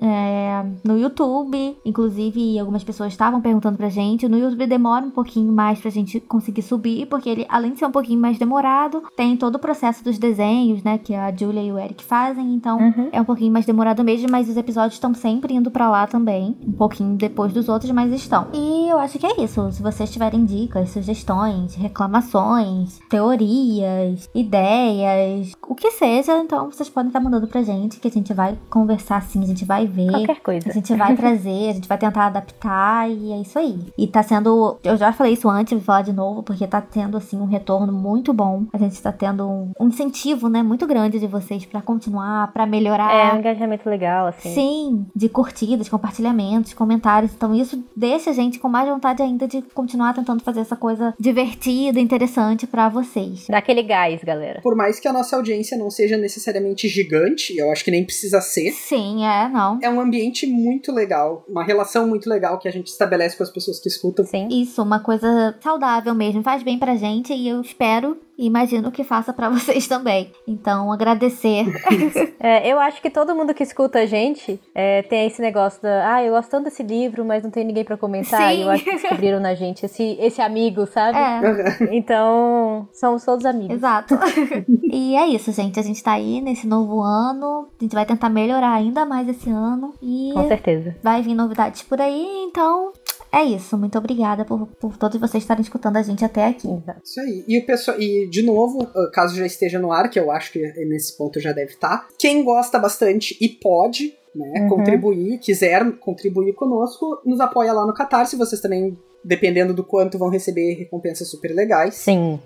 é, no YouTube. Inclusive, algumas pessoas estavam perguntando pra gente. No YouTube demora um pouquinho mais pra gente conseguir subir, porque ele, além de ser um pouquinho mais demorado, tem todo o processo dos desenhos, né? Que a Julia e o Eric fazem. Então, Uhum. é um pouquinho mais demorado mesmo, mas os episódios estão sempre indo pra lá também. Um pouquinho depois dos outros, mas estão. E eu acho que é isso. Se vocês tiverem dicas, sugestões, reclamações, teorias, ideias, o que seja, então vocês podem estar mandando pra gente, que a gente vai conversar assim, a gente vai ver. Qualquer A coisa. gente vai trazer, a gente vai tentar adaptar e é isso aí. E tá sendo. Eu já falei isso antes, vou falar de novo, porque tá tendo, assim, um retorno muito bom. A gente tá tendo um, um incentivo, né, muito grande de vocês pra continuar, pra melhorar. É um engajamento legal, assim. Sim, de curtidas, compartilhamentos, comentários. Então isso deixa a gente com mais vontade ainda de continuar tentando fazer essa coisa divertida, interessante pra vocês. Dá aquele gás, galera. Por mais que a nossa audiência não seja necessariamente gigante, eu acho que nem precisa ser. Sim, é, não. É um ambiente muito legal, uma relação muito legal que a gente estabelece com as pessoas que escutam. Sim. Isso, uma coisa saudável mesmo, faz bem pra gente e eu espero e imagino que faça para vocês também. Então, agradecer. é, eu acho que todo mundo que escuta a gente é, tem esse negócio da, ah, eu gosto tanto desse livro, mas não tem ninguém para comentar. Sim. E eu acho que descobriram na gente esse, esse amigo, sabe? É. Então, somos todos amigos. Exato. e é isso, gente. A gente tá aí nesse novo ano. A gente vai tentar melhorar ainda mais esse ano. E Com certeza. Vai vir novidades por aí, então é isso, muito obrigada por, por todos vocês estarem escutando a gente até aqui. Isso aí. E o pessoal, e de novo, caso já esteja no ar, que eu acho que nesse ponto já deve estar, quem gosta bastante e pode, né, uhum. contribuir, quiser contribuir conosco, nos apoia lá no Catarse. Vocês também, dependendo do quanto, vão receber recompensas super legais. Sim.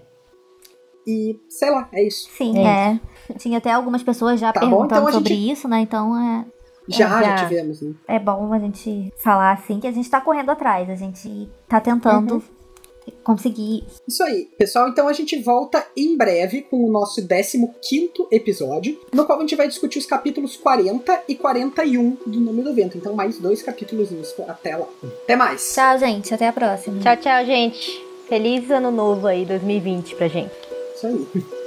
E sei lá, é isso. Sim, é. é. Tinha até algumas pessoas já tá perguntando bom, então sobre gente... isso, né? Então é. Já, já, já, tivemos, né? É bom a gente falar assim que a gente tá correndo atrás, a gente tá tentando uhum. conseguir. Isso aí, pessoal. Então a gente volta em breve com o nosso 15 episódio, no qual a gente vai discutir os capítulos 40 e 41 do Nome do Vento. Então, mais dois capítulos até lá. Até mais. Tchau, gente. Até a próxima. Tchau, tchau, gente. Feliz ano novo aí, 2020 pra gente. Isso aí.